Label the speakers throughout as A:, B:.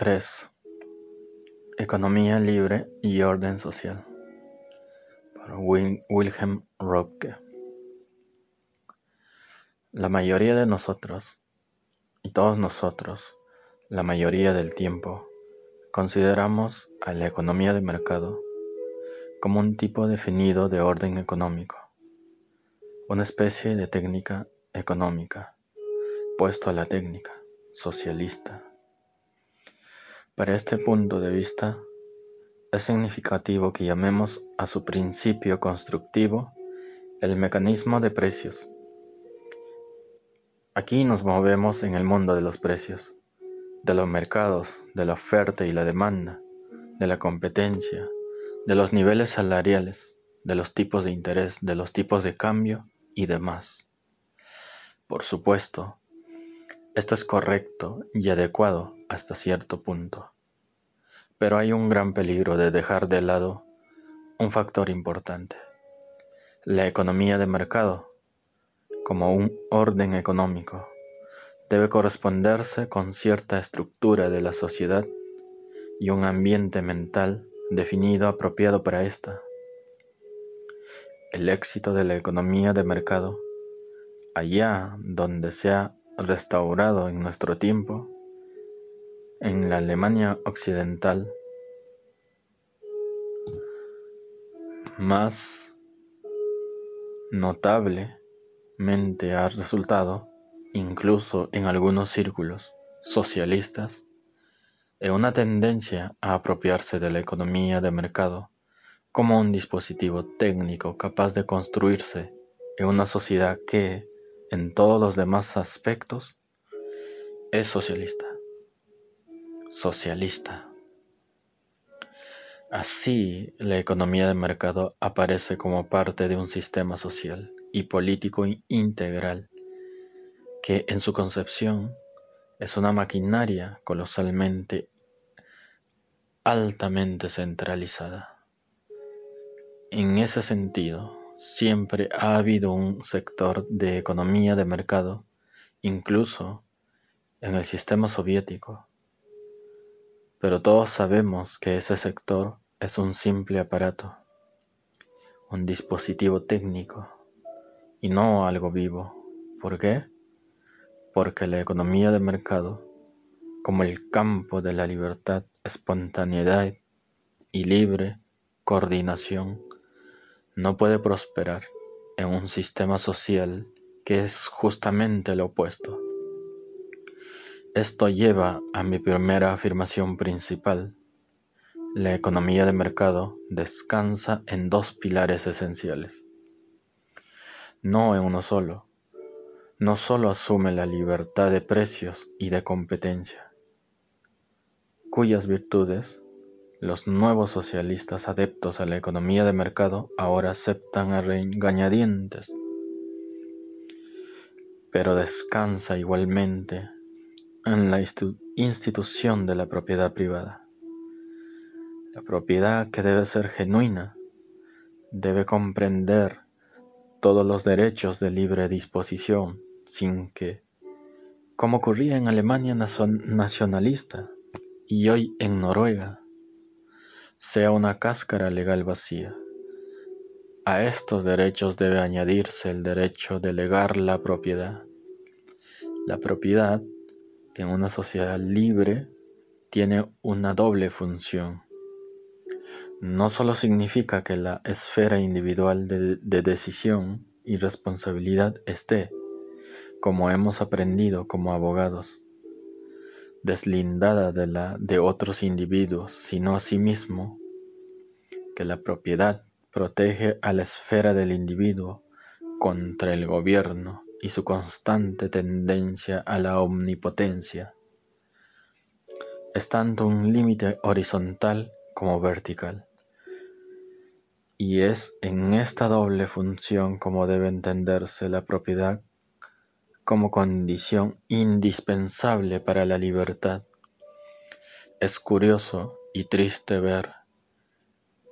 A: 3. Economía libre y orden social. Por Wilhelm Röpke. La mayoría de nosotros, y todos nosotros, la mayoría del tiempo, consideramos a la economía de mercado como un tipo definido de orden económico, una especie de técnica económica, puesto a la técnica socialista para este punto de vista, es significativo que llamemos a su principio constructivo el mecanismo de precios. Aquí nos movemos en el mundo de los precios, de los mercados, de la oferta y la demanda, de la competencia, de los niveles salariales, de los tipos de interés, de los tipos de cambio y demás. Por supuesto, esto es correcto y adecuado hasta cierto punto. Pero hay un gran peligro de dejar de lado un factor importante, la economía de mercado, como un orden económico, debe corresponderse con cierta estructura de la sociedad y un ambiente mental definido apropiado para esta. El éxito de la economía de mercado, allá donde se ha restaurado en nuestro tiempo, en la Alemania occidental, más notablemente ha resultado, incluso en algunos círculos socialistas, en una tendencia a apropiarse de la economía de mercado como un dispositivo técnico capaz de construirse en una sociedad que, en todos los demás aspectos, es socialista socialista. Así, la economía de mercado aparece como parte de un sistema social y político integral que en su concepción es una maquinaria colosalmente altamente centralizada. En ese sentido, siempre ha habido un sector de economía de mercado, incluso en el sistema soviético, pero todos sabemos que ese sector es un simple aparato, un dispositivo técnico y no algo vivo. ¿Por qué? Porque la economía de mercado, como el campo de la libertad, espontaneidad y libre coordinación, no puede prosperar en un sistema social que es justamente lo opuesto. Esto lleva a mi primera afirmación principal. La economía de mercado descansa en dos pilares esenciales, no en uno solo. No solo asume la libertad de precios y de competencia, cuyas virtudes los nuevos socialistas adeptos a la economía de mercado ahora aceptan a regañadientes, pero descansa igualmente en la institución de la propiedad privada. La propiedad que debe ser genuina debe comprender todos los derechos de libre disposición sin que, como ocurría en Alemania nacionalista y hoy en Noruega, sea una cáscara legal vacía. A estos derechos debe añadirse el derecho de legar la propiedad. La propiedad en una sociedad libre tiene una doble función. No solo significa que la esfera individual de, decisión y responsabilidad esté, como hemos aprendido como abogados, deslindada de la de otros individuos, sino asimismo que la propiedad protege a la esfera del individuo contra el gobierno y su constante tendencia a la omnipotencia es tanto un límite horizontal como vertical. Y es en esta doble función como debe entenderse la propiedad como condición indispensable para la libertad. Es curioso y triste ver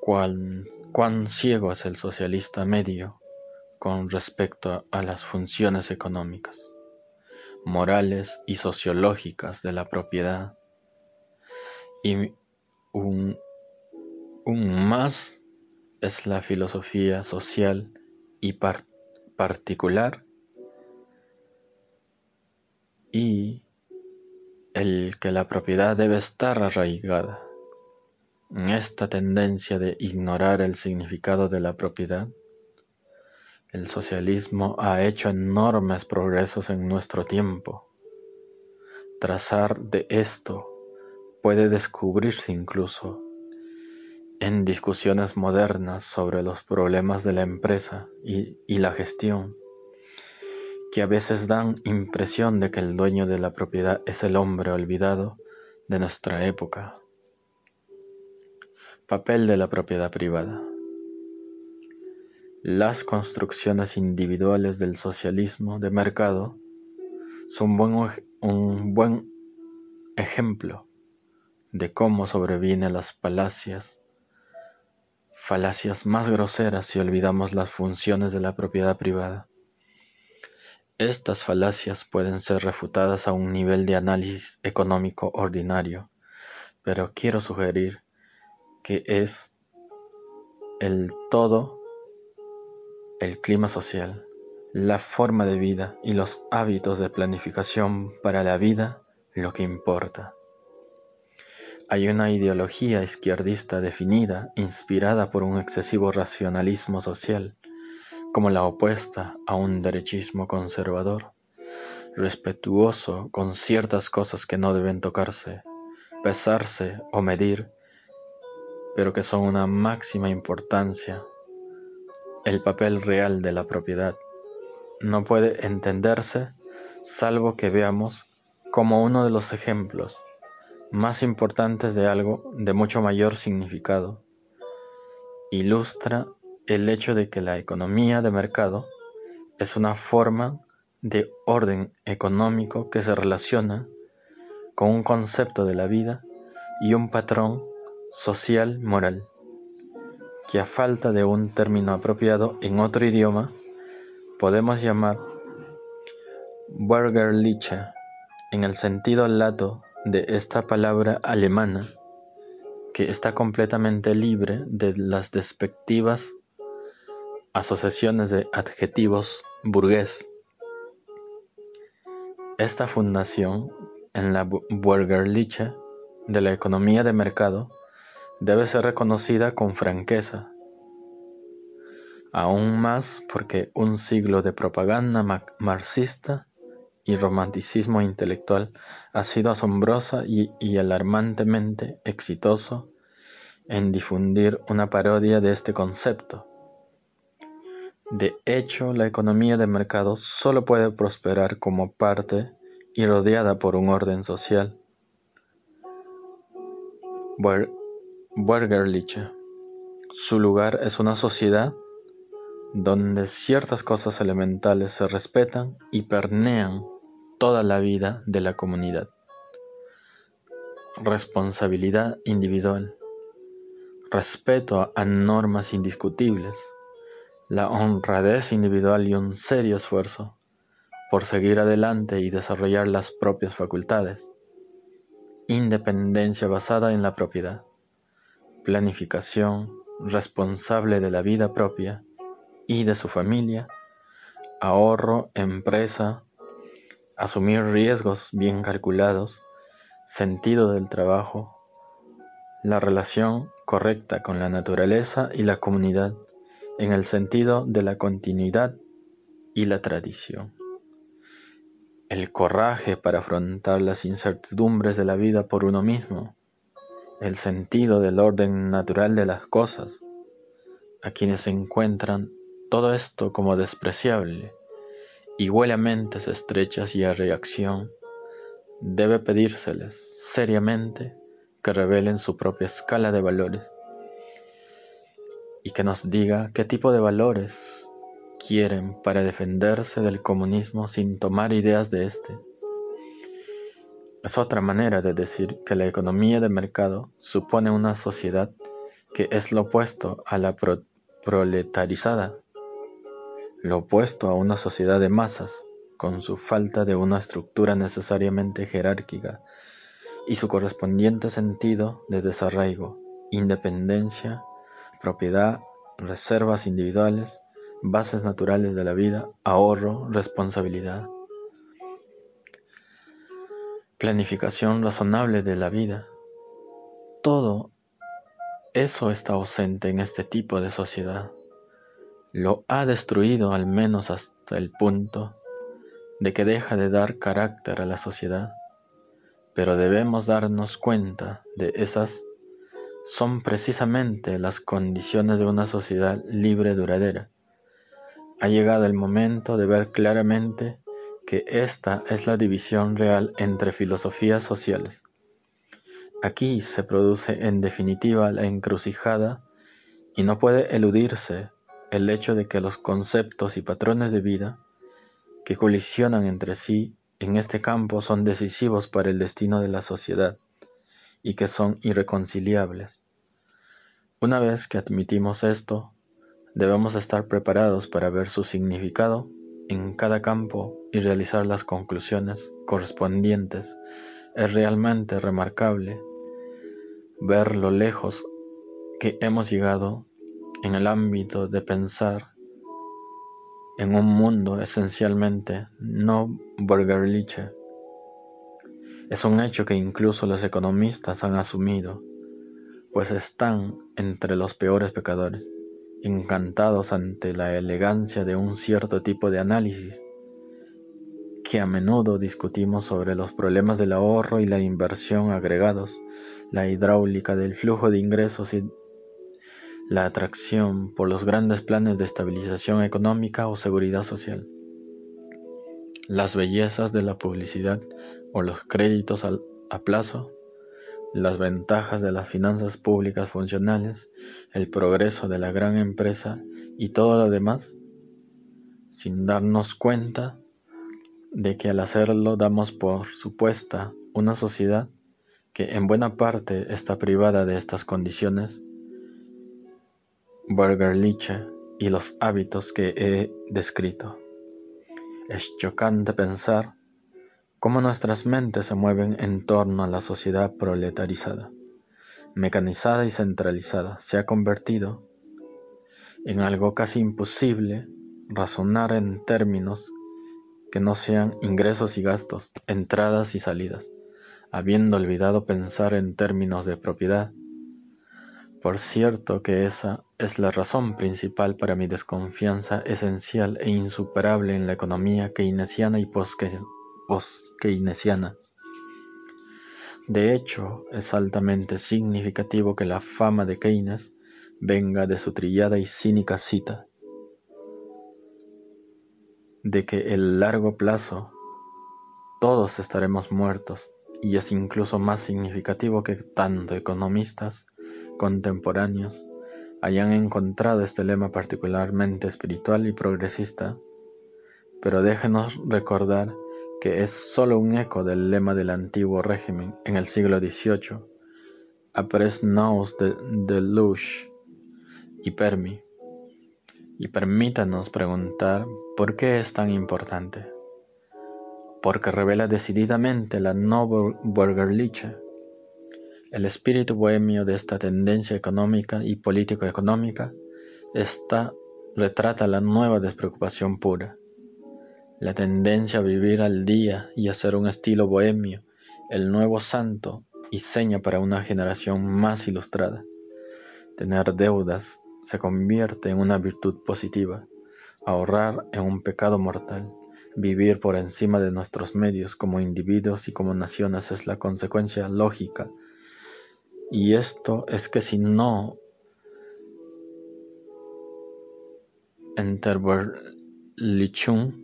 A: cuán, cuán ciego es el socialista medio con respecto a las funciones económicas, morales y sociológicas de la propiedad. Y un, más es la filosofía social y particular y el que la propiedad debe estar arraigada. En esta tendencia de ignorar el significado de la propiedad, el socialismo ha hecho enormes progresos en nuestro tiempo. Trazar de esto puede descubrirse incluso en discusiones modernas sobre los problemas de la empresa y, y, la gestión, que a veces dan impresión de que el dueño de la propiedad es el hombre olvidado de nuestra época. Papel de la propiedad privada. Las construcciones individuales del socialismo de mercado son un buen ejemplo de cómo sobrevienen las palacias falacias más groseras si olvidamos las funciones de la propiedad privada. Estas falacias pueden ser refutadas a un nivel de análisis económico ordinario, pero quiero sugerir que es el todo, el clima social, la forma de vida y los hábitos de planificación para la vida lo que importa. Hay una ideología izquierdista definida, inspirada por un excesivo racionalismo social, como la opuesta a un derechismo conservador, respetuoso con ciertas cosas que no deben tocarse, pesarse o medir, pero que son una máxima importancia. El papel real de la propiedad no puede entenderse salvo que veamos como uno de los ejemplos más importantes de algo de mucho mayor significado. Ilustra el hecho de que la economía de mercado es una forma de orden económico que se relaciona con un concepto de la vida y un patrón social moral, que a falta de un término apropiado en otro idioma, podemos llamar Bürgerliche en el sentido lato de esta palabra alemana que está completamente libre de las despectivas asociaciones de adjetivos burgués. Esta fundación en la Bürgerliche de la economía de mercado debe ser reconocida con franqueza, aún más porque un siglo de propaganda marxista y romanticismo intelectual ha sido asombrosa y, alarmantemente exitoso en difundir una parodia de este concepto. De hecho, la economía de mercado solo puede prosperar como parte y rodeada por un orden social. Bürgerliche. Su lugar es una sociedad donde ciertas cosas elementales se respetan y pernean toda la vida de la comunidad. Responsabilidad individual. Respeto a normas indiscutibles. La honradez individual y un serio esfuerzo por seguir adelante y desarrollar las propias facultades. Independencia basada en la propiedad. Planificación responsable de la vida propia y de su familia. Ahorro, empresa, asumir riesgos bien calculados, sentido del trabajo, la relación correcta con la naturaleza y la comunidad en el sentido de la continuidad y la tradición. El coraje para afrontar las incertidumbres de la vida por uno mismo, el sentido del orden natural de las cosas, a quienes encuentran todo esto como despreciable huele a mentes estrechas y a reacción, debe pedírseles seriamente que revelen su propia escala de valores y que nos diga qué tipo de valores quieren para defenderse del comunismo sin tomar ideas de éste. Es otra manera de decir que la economía de mercado supone una sociedad que es lo opuesto a la proletarizada lo opuesto a una sociedad de masas, con su falta de una estructura necesariamente jerárquica y su correspondiente sentido de desarraigo, independencia, propiedad, reservas individuales, bases naturales de la vida, ahorro, responsabilidad. Planificación razonable de la vida. Todo eso está ausente en este tipo de sociedad. Lo ha destruido al menos hasta el punto de que deja de dar carácter a la sociedad. Pero debemos darnos cuenta de esas son precisamente las condiciones de una sociedad libre duradera. Ha llegado el momento de ver claramente que esta es la división real entre filosofías sociales. Aquí se produce en definitiva la encrucijada y no puede eludirse el hecho de que los conceptos y patrones de vida que colisionan entre sí en este campo son decisivos para el destino de la sociedad y que son irreconciliables. Una vez que admitimos esto, debemos estar preparados para ver su significado en cada campo y realizar las conclusiones correspondientes. Es realmente remarcable ver lo lejos que hemos llegado en el ámbito de pensar en un mundo esencialmente no burgerliche. Es un hecho que incluso los economistas han asumido, pues están entre los peores pecadores, encantados ante la elegancia de un cierto tipo de análisis, que a menudo discutimos sobre los problemas del ahorro y la inversión agregados, la hidráulica del flujo de ingresos y la atracción por los grandes planes de estabilización económica o seguridad social, las bellezas de la publicidad o los créditos a plazo, las ventajas de las finanzas públicas funcionales, el progreso de la gran empresa y todo lo demás, sin darnos cuenta de que al hacerlo damos por supuesta una sociedad que en buena parte está privada de estas condiciones Burgerliche y los hábitos que he descrito. Es chocante pensar cómo nuestras mentes se mueven en torno a la sociedad proletarizada, mecanizada y centralizada. Se ha convertido en algo casi imposible razonar en términos que no sean ingresos y gastos, entradas y salidas, habiendo olvidado pensar en términos de propiedad, por cierto que esa es la razón principal para mi desconfianza esencial e insuperable en la economía keynesiana y post-keynesiana. De hecho, es altamente significativo que la fama de Keynes venga de su trillada y cínica cita de que el largo plazo todos estaremos muertos y es incluso más significativo que tanto economistas contemporáneos hayan encontrado este lema particularmente espiritual y progresista, pero déjenos recordar que es sólo un eco del lema del antiguo régimen en el siglo XVIII, Apres nous de, de Lush y Permi. Y permítanos preguntar por qué es tan importante. Porque revela decididamente la no burgerliche el espíritu bohemio de esta tendencia económica y político-económica está, retrata la nueva despreocupación pura, la tendencia a vivir al día y a ser un estilo bohemio, el nuevo santo y seña para una generación más ilustrada. Tener deudas se convierte en una virtud positiva, ahorrar en un pecado mortal. Vivir por encima de nuestros medios como individuos y como naciones es la consecuencia lógica y esto es que si no Enterberlichung,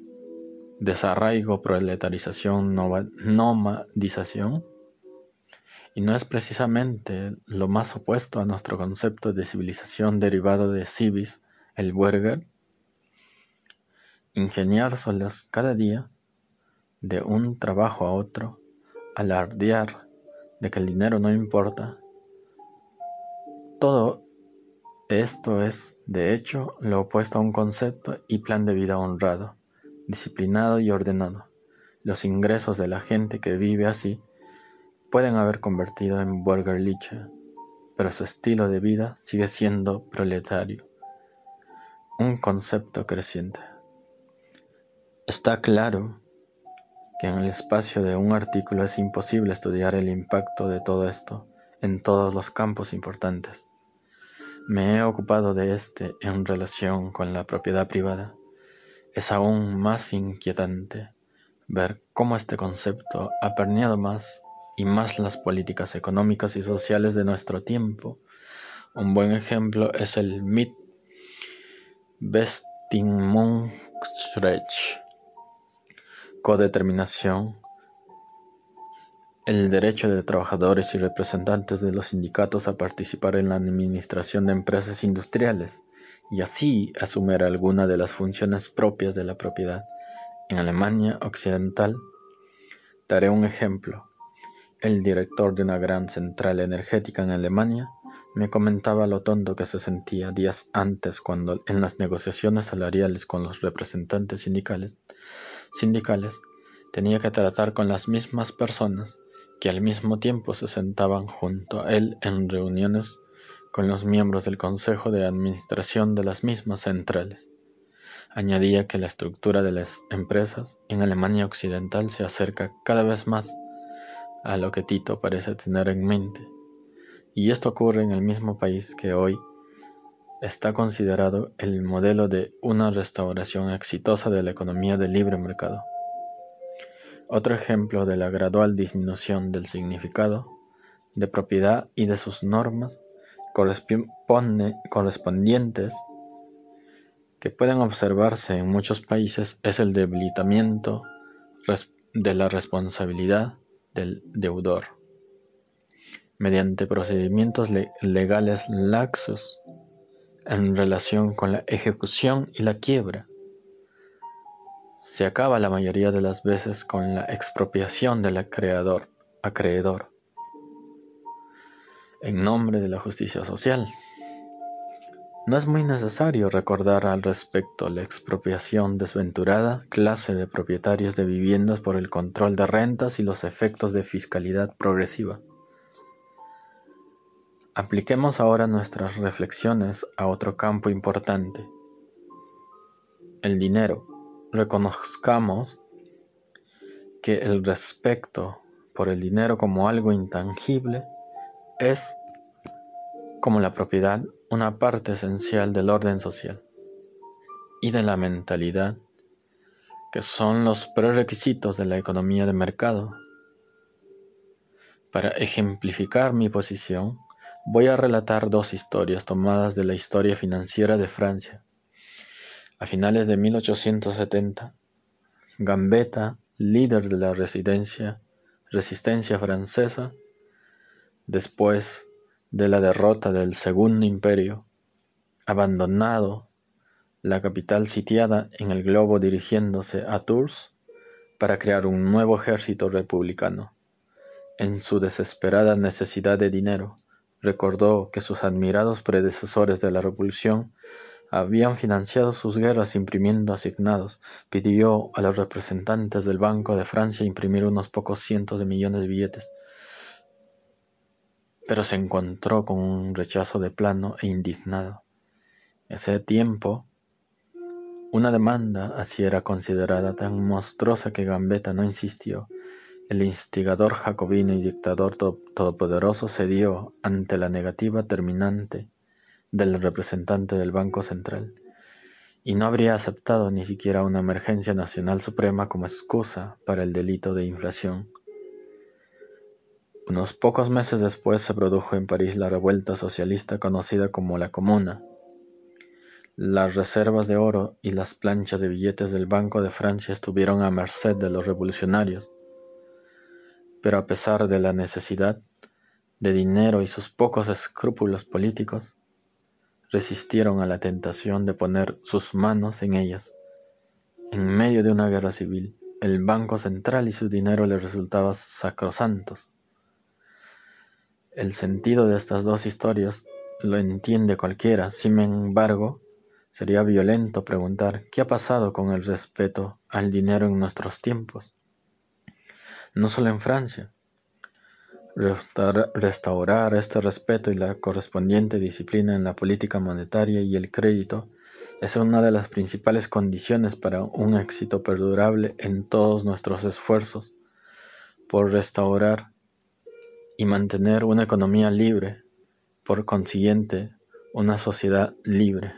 A: desarraigo, proletarización, nomadización, y no es precisamente lo más opuesto a nuestro concepto de civilización derivado de civis, el burger, ingeniárselas cada día de un trabajo a otro, alardear de que el dinero no importa. Todo esto es, de hecho, lo opuesto a un concepto y plan de vida honrado, disciplinado y ordenado. Los ingresos de la gente que vive así pueden haber convertido en Bürgerliche, pero su estilo de vida sigue siendo proletario, un concepto creciente. Está claro que en el espacio de un artículo es imposible estudiar el impacto de todo esto en todos los campos importantes. Me he ocupado de este en relación con la propiedad privada. Es aún más inquietante ver cómo este concepto ha permeado más y más las políticas económicas y sociales de nuestro tiempo. Un buen ejemplo es el MIT Bestimmungsrecht codeterminación, el derecho de trabajadores y representantes de los sindicatos a participar en la administración de empresas industriales y así asumir alguna de las funciones propias de la propiedad. En Alemania Occidental, daré un ejemplo. El director de una gran central energética en Alemania me comentaba lo tonto que se sentía días antes cuando en las negociaciones salariales con los representantes sindicales sindicales, tenía que tratar con las mismas personas que al mismo tiempo se sentaban junto a él en reuniones con los miembros del Consejo de Administración de las mismas centrales. Añadía que la estructura de las empresas en Alemania Occidental se acerca cada vez más a lo que Tito parece tener en mente, y esto ocurre en el mismo país que hoy está considerado el modelo de una restauración exitosa de la economía de libre mercado. Otro ejemplo de la gradual disminución del significado de propiedad y de sus normas correspondientes que pueden observarse en muchos países es el debilitamiento de la responsabilidad del deudor mediante procedimientos legales laxos en relación con la ejecución y la quiebra. Se acaba la mayoría de las veces con la expropiación del acreedor, acreedor en nombre de la justicia social. No es muy necesario recordar al respecto la expropiación desventurada clase de propietarios de viviendas por el control de rentas y los efectos de fiscalidad progresiva. Apliquemos ahora nuestras reflexiones a otro campo importante, el dinero. Reconozcamos que el respeto por el dinero como algo intangible es, como la propiedad, una parte esencial del orden social y de la mentalidad, que son los prerequisitos de la economía de mercado. Para ejemplificar mi posición, Voy a relatar dos historias tomadas de la historia financiera de Francia. A finales de 1870, Gambetta, líder de la resistencia francesa, después de la derrota del Segundo Imperio, abandonado la capital sitiada en el globo dirigiéndose a Tours para crear un nuevo ejército republicano. En su desesperada necesidad de dinero, Recordó que sus admirados predecesores de la Revolución habían financiado sus guerras imprimiendo asignados. Pidió a los representantes del Banco de Francia imprimir unos pocos cientos de millones de billetes, pero se encontró con un rechazo de plano e indignado. Ese tiempo, una demanda así era considerada tan monstruosa que Gambetta no insistió el instigador jacobino y dictador todopoderoso cedió ante la negativa terminante del representante del Banco Central, y no habría aceptado ni siquiera una emergencia nacional suprema como excusa para el delito de inflación. Unos pocos meses después se produjo en París la revuelta socialista conocida como la Comuna. Las reservas de oro y las planchas de billetes del Banco de Francia estuvieron a merced de los revolucionarios, pero a pesar de la necesidad de dinero y sus pocos escrúpulos políticos, resistieron a la tentación de poner sus manos en ellas. En medio de una guerra civil, el Banco Central y su dinero les resultaban sacrosantos. El sentido de estas dos historias lo entiende cualquiera, sin embargo, sería violento preguntar qué ha pasado con el respeto al dinero en nuestros tiempos no solo en Francia. Restaurar este respeto y la correspondiente disciplina en la política monetaria y el crédito es una de las principales condiciones para un éxito perdurable en todos nuestros esfuerzos por restaurar y mantener una economía libre, por consiguiente, una sociedad libre.